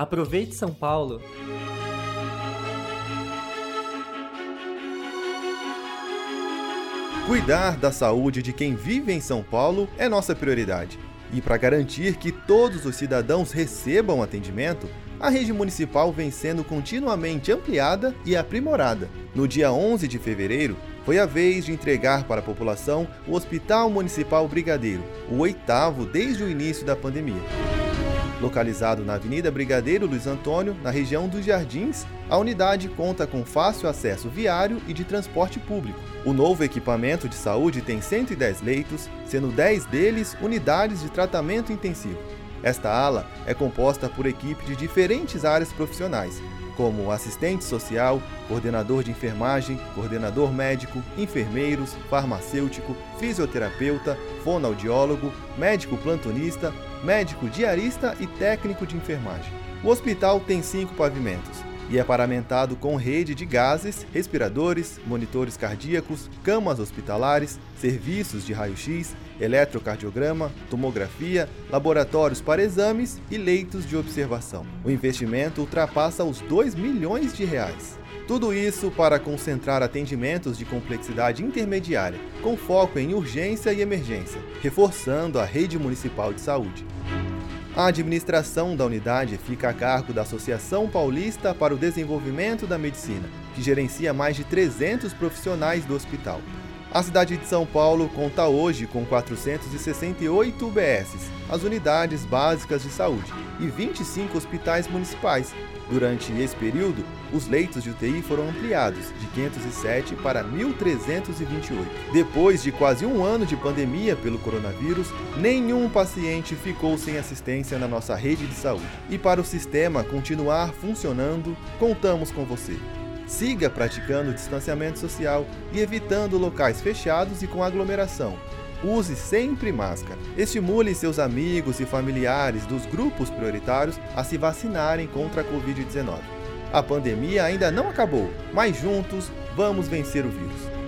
Aproveite São Paulo! Cuidar da saúde de quem vive em São Paulo é nossa prioridade. E para garantir que todos os cidadãos recebam atendimento, a rede municipal vem sendo continuamente ampliada e aprimorada. No dia 11 de fevereiro, foi a vez de entregar para a população o Hospital Municipal Brigadeiro, o oitavo desde o início da pandemia. Localizado na Avenida Brigadeiro Luiz Antônio, na região dos Jardins, a unidade conta com fácil acesso viário e de transporte público. O novo equipamento de saúde tem 110 leitos, sendo 10 deles unidades de tratamento intensivo. Esta ala é composta por equipe de diferentes áreas profissionais, como assistente social, coordenador de enfermagem, coordenador médico, enfermeiros, farmacêutico, fisioterapeuta, fonoaudiólogo, médico plantonista, médico diarista e técnico de enfermagem. O hospital tem cinco pavimentos e é paramentado com rede de gases, respiradores, monitores cardíacos, camas hospitalares, serviços de raio-x, eletrocardiograma, tomografia, laboratórios para exames e leitos de observação. O investimento ultrapassa os 2 milhões de reais. Tudo isso para concentrar atendimentos de complexidade intermediária, com foco em urgência e emergência, reforçando a rede municipal de saúde. A administração da unidade fica a cargo da Associação Paulista para o Desenvolvimento da Medicina, que gerencia mais de 300 profissionais do hospital. A cidade de São Paulo conta hoje com 468 UBSs, as unidades básicas de saúde, e 25 hospitais municipais. Durante esse período, os leitos de UTI foram ampliados de 507 para 1.328. Depois de quase um ano de pandemia pelo coronavírus, nenhum paciente ficou sem assistência na nossa rede de saúde. E para o sistema continuar funcionando, contamos com você. Siga praticando distanciamento social e evitando locais fechados e com aglomeração. Use sempre máscara. Estimule seus amigos e familiares dos grupos prioritários a se vacinarem contra a Covid-19. A pandemia ainda não acabou, mas juntos vamos vencer o vírus.